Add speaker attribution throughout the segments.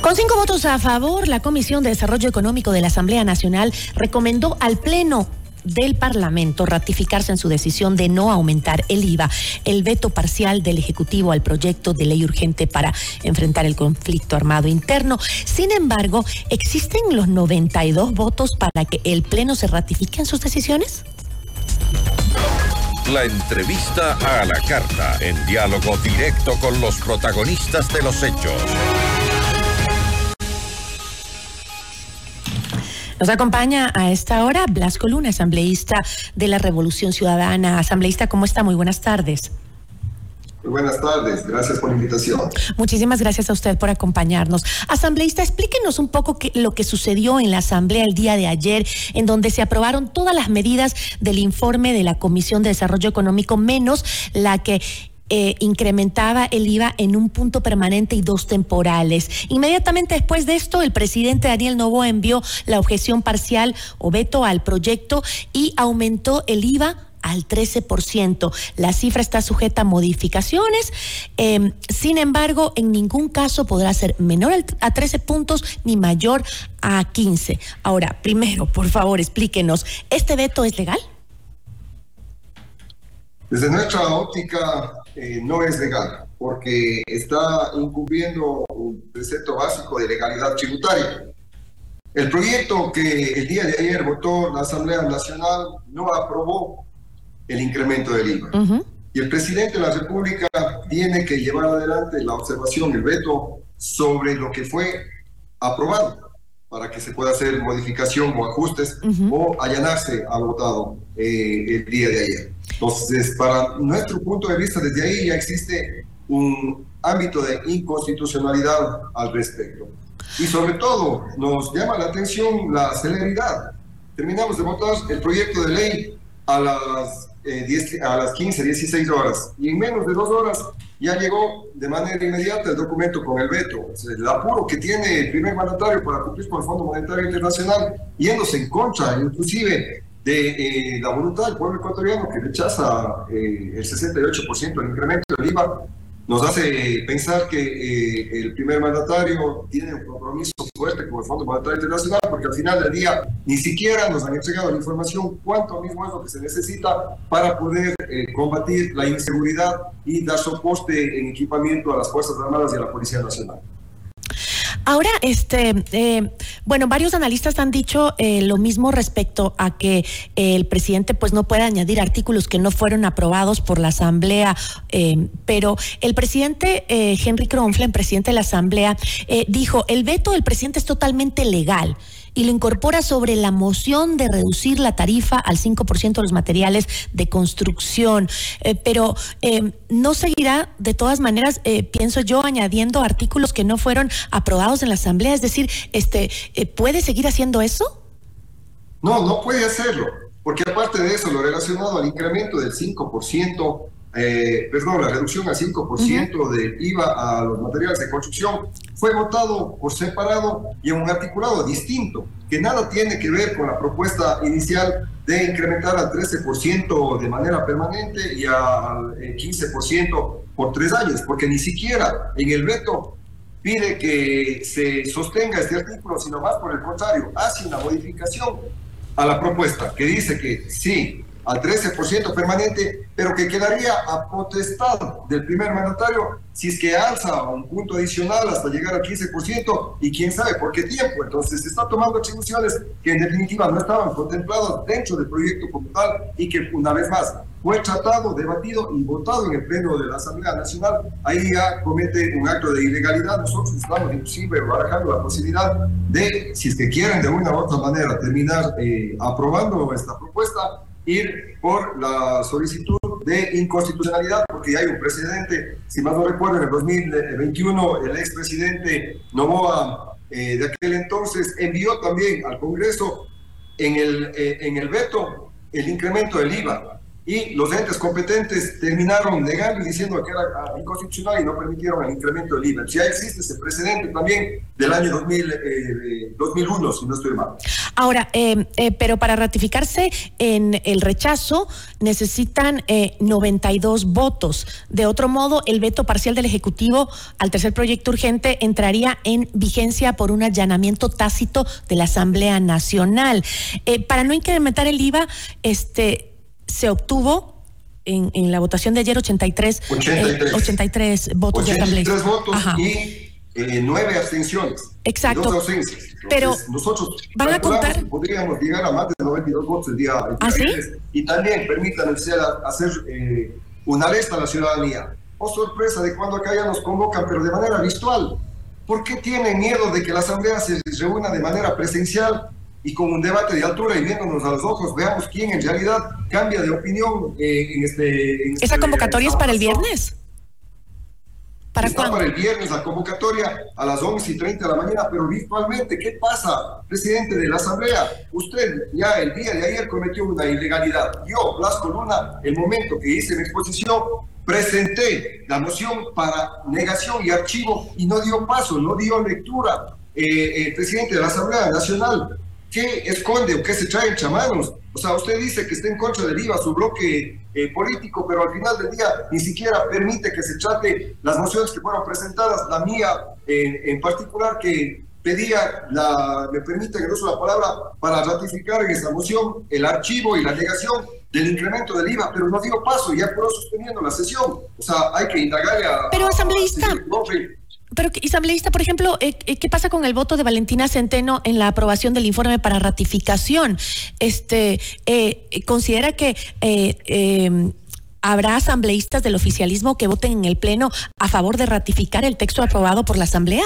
Speaker 1: Con cinco votos a favor, la Comisión de Desarrollo Económico de la Asamblea Nacional recomendó al Pleno del Parlamento ratificarse en su decisión de no aumentar el IVA, el veto parcial del Ejecutivo al proyecto de ley urgente para enfrentar el conflicto armado interno. Sin embargo, ¿existen los 92 votos para que el Pleno se ratifique en sus decisiones?
Speaker 2: La entrevista a la carta, en diálogo directo con los protagonistas de los hechos.
Speaker 1: Nos acompaña a esta hora Blasco Luna, asambleísta de la Revolución Ciudadana. Asambleísta, ¿cómo está? Muy buenas tardes.
Speaker 3: Muy buenas tardes, gracias por la invitación.
Speaker 1: Muchísimas gracias a usted por acompañarnos. Asambleísta, explíquenos un poco lo que sucedió en la Asamblea el día de ayer, en donde se aprobaron todas las medidas del informe de la Comisión de Desarrollo Económico, menos la que eh, incrementaba el IVA en un punto permanente y dos temporales. Inmediatamente después de esto, el presidente Daniel Novoa envió la objeción parcial o veto al proyecto y aumentó el IVA al 13%. La cifra está sujeta a modificaciones. Em, sin embargo, en ningún caso podrá ser menor a 13 puntos ni mayor a 15. Ahora, primero, por favor, explíquenos, ¿este veto es legal?
Speaker 3: Desde nuestra óptica eh, no es legal, porque está incumpliendo un precepto básico de legalidad tributaria. El proyecto que el día de ayer votó la Asamblea Nacional no aprobó el incremento del IVA. Y el presidente de la República tiene que llevar adelante la observación, el veto sobre lo que fue aprobado para que se pueda hacer modificación o ajustes o allanarse al votado eh, el día de ayer. Entonces, para nuestro punto de vista, desde ahí ya existe un ámbito de inconstitucionalidad al respecto. Y sobre todo, nos llama la atención la celeridad. Terminamos de votar el proyecto de ley a las, eh, a las 15, 16 horas y en menos de dos horas ya llegó de manera inmediata el documento con el veto. el apuro que tiene el primer mandatario para cumplir con el Fondo Monetario Internacional, yéndose en contra, inclusive de eh, la voluntad del pueblo ecuatoriano que rechaza eh, el 68% del incremento del IVA, nos hace pensar que eh, el primer mandatario tiene un compromiso fuerte con el Fondo Monetario Internacional, porque al final del día ni siquiera nos han entregado la información cuánto mismo es lo que se necesita para poder combatir la inseguridad y dar soporte en equipamiento a las Fuerzas Armadas y a la Policía Nacional.
Speaker 1: Ahora, este, eh, bueno, varios analistas han dicho eh, lo mismo respecto a que eh, el presidente pues no puede añadir artículos que no fueron aprobados por la Asamblea, pero el presidente Henry Kronflen, presidente de la Asamblea, dijo, el veto del presidente es totalmente legal y lo incorpora sobre la moción de reducir la tarifa al 5% de los materiales de construcción. Eh, pero eh, no seguirá, de todas maneras, eh, pienso yo, añadiendo artículos que no fueron aprobados en la Asamblea. Es decir, este, ¿puede seguir haciendo eso?
Speaker 3: No, no puede hacerlo, porque aparte de eso, lo relacionado al incremento del 5%, eh, perdón, la reducción al 5% de IVA a los materiales de construcción fue votado por separado y en un articulado distinto, que nada tiene que ver con la propuesta inicial de incrementar al 13% de manera permanente y al 15% eh, por tres años, porque ni siquiera en el veto pide que se sostenga este artículo, sino más por el contrario, hace una modificación a la propuesta que dice que sí, al 13% permanente, pero que quedaría a potestad del primer mandatario si es que alza un punto adicional hasta llegar al 15% y quién sabe por qué tiempo. Entonces se está tomando atribuciones que en definitiva no estaban contempladas dentro del proyecto como tal y que una vez más fue tratado, debatido y votado en el Pleno de la Asamblea Nacional. Ahí ya comete un acto de ilegalidad. Nosotros estamos inclusive barajando la posibilidad de, si es que quieren de una u otra manera terminar eh, aprobando esta propuesta, ir por la solicitud de inconstitucionalidad, porque hay un precedente, si más no recuerdo, en el 2021 el expresidente Novoa eh, de aquel entonces envió también al Congreso en el, eh, en el veto el incremento del IVA y los entes competentes terminaron negando y diciendo que era ah, inconstitucional y no permitieron el incremento del IVA. Ya existe ese precedente también del año 2000, 2001, eh, si no estoy mal.
Speaker 1: Ahora, eh, eh, pero para ratificarse en el rechazo necesitan 92 votos. De otro modo, el veto parcial del Ejecutivo al tercer proyecto urgente entraría en vigencia por un allanamiento tácito de la Asamblea Nacional. para no incrementar el IVA, este se obtuvo en, en, la votación de ayer 83, 83. 83 votos
Speaker 3: 83 de votos y eh, nueve abstenciones.
Speaker 1: Exacto.
Speaker 3: Dos ausencias.
Speaker 1: Pero
Speaker 3: nosotros
Speaker 1: van a contar.
Speaker 3: Podríamos llegar a más de 92 votos el día. El
Speaker 1: ¿Ah, sí?
Speaker 3: Y también permitan hacer eh, una aresta a la ciudadanía. Oh, sorpresa de cuando acá ya nos convocan, pero de manera virtual. ¿Por qué tienen miedo de que la asamblea se reúna de manera presencial y con un debate de altura y viéndonos a los ojos, veamos quién en realidad cambia de opinión eh, en este... En
Speaker 1: ¿Esa
Speaker 3: este,
Speaker 1: convocatoria es para el viernes?
Speaker 3: ¿Para Está para el viernes la convocatoria a las 11 y 30 de la mañana, pero virtualmente, ¿qué pasa, presidente de la Asamblea? Usted ya el día de ayer cometió una ilegalidad. Yo, Blasco Luna, el momento que hice mi exposición, presenté la moción para negación y archivo y no dio paso, no dio lectura. Eh, el presidente de la Asamblea Nacional ¿Qué esconde o qué se trae en chamanos? O sea, usted dice que está en contra del IVA, su bloque eh, político, pero al final del día ni siquiera permite que se trate las mociones que fueron presentadas, la mía en particular, que pedía, la, me permiten el uso de la palabra, para ratificar en esa moción el archivo y la negación del incremento del IVA, pero no dio paso, ya por sosteniendo la sesión. O sea, hay que indagar a...
Speaker 1: Pero asambleísta... Pero, asambleísta, por ejemplo, eh, eh, ¿qué pasa con el voto de Valentina Centeno en la aprobación del informe para ratificación? Este, eh, ¿Considera que habrá asambleístas del oficialismo que voten en el Pleno a favor de ratificar el texto aprobado por la Asamblea?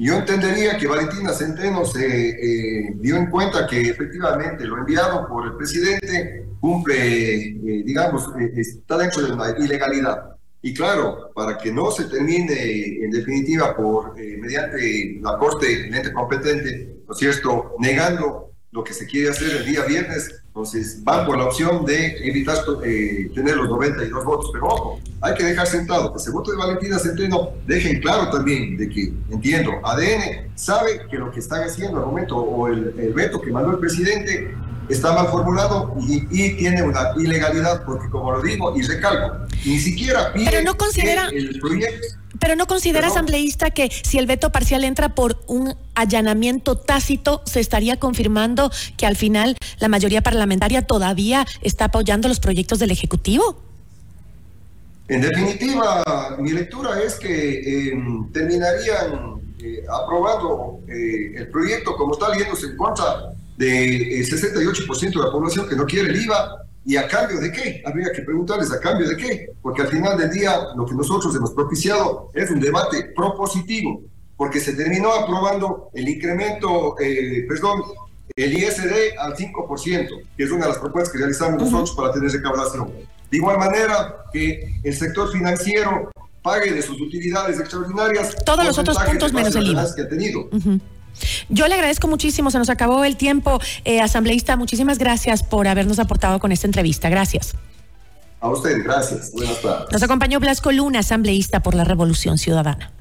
Speaker 3: Yo entendería que Valentina Centeno se dio en cuenta que efectivamente lo enviado por el presidente cumple, digamos, está dentro de una ilegalidad. Y claro, para que no se termine en definitiva por eh, mediante la Corte, el ente competente, ¿no es cierto?, negando lo que se quiere hacer el día viernes, entonces van por la opción de evitar eh, tener los 92 votos. Pero ojo, hay que dejar sentado que ese voto de Valentina Centeno dejen claro también de que, entiendo, ADN sabe que lo que están haciendo al momento o el, el veto que mandó el presidente está mal formulado y, tiene una ilegalidad, porque como lo digo y recalco, ni siquiera pide
Speaker 1: pero no considera,
Speaker 3: el proyecto.
Speaker 1: Pero no considera, asambleísta, que si el veto parcial entra por un allanamiento tácito, se estaría confirmando que al final la mayoría parlamentaria todavía está apoyando los proyectos del Ejecutivo.
Speaker 3: En definitiva, mi lectura es que em, terminarían eh, aprobando eh, el proyecto como está leyéndose en contra de 68% eh, de la población que no quiere el IVA. ¿Y a cambio de qué? Habría que preguntarles a cambio de qué, porque al final del día lo que nosotros hemos propiciado es un debate propositivo, porque se terminó aprobando el incremento, eh, perdón, el ISD al 5%, que es una de las propuestas que realizamos nosotros para tener recaudación. De igual manera que el sector financiero pague de sus utilidades extraordinarias
Speaker 1: todos los otros puntos menos el IVA
Speaker 3: que ha tenido.
Speaker 1: Yo le agradezco muchísimo, se nos acabó el tiempo. Eh, asambleísta, muchísimas gracias por habernos aportado con esta entrevista. Gracias.
Speaker 3: A usted, gracias. Buenas tardes.
Speaker 1: Nos acompañó Blasco Luna, asambleísta por la Revolución Ciudadana.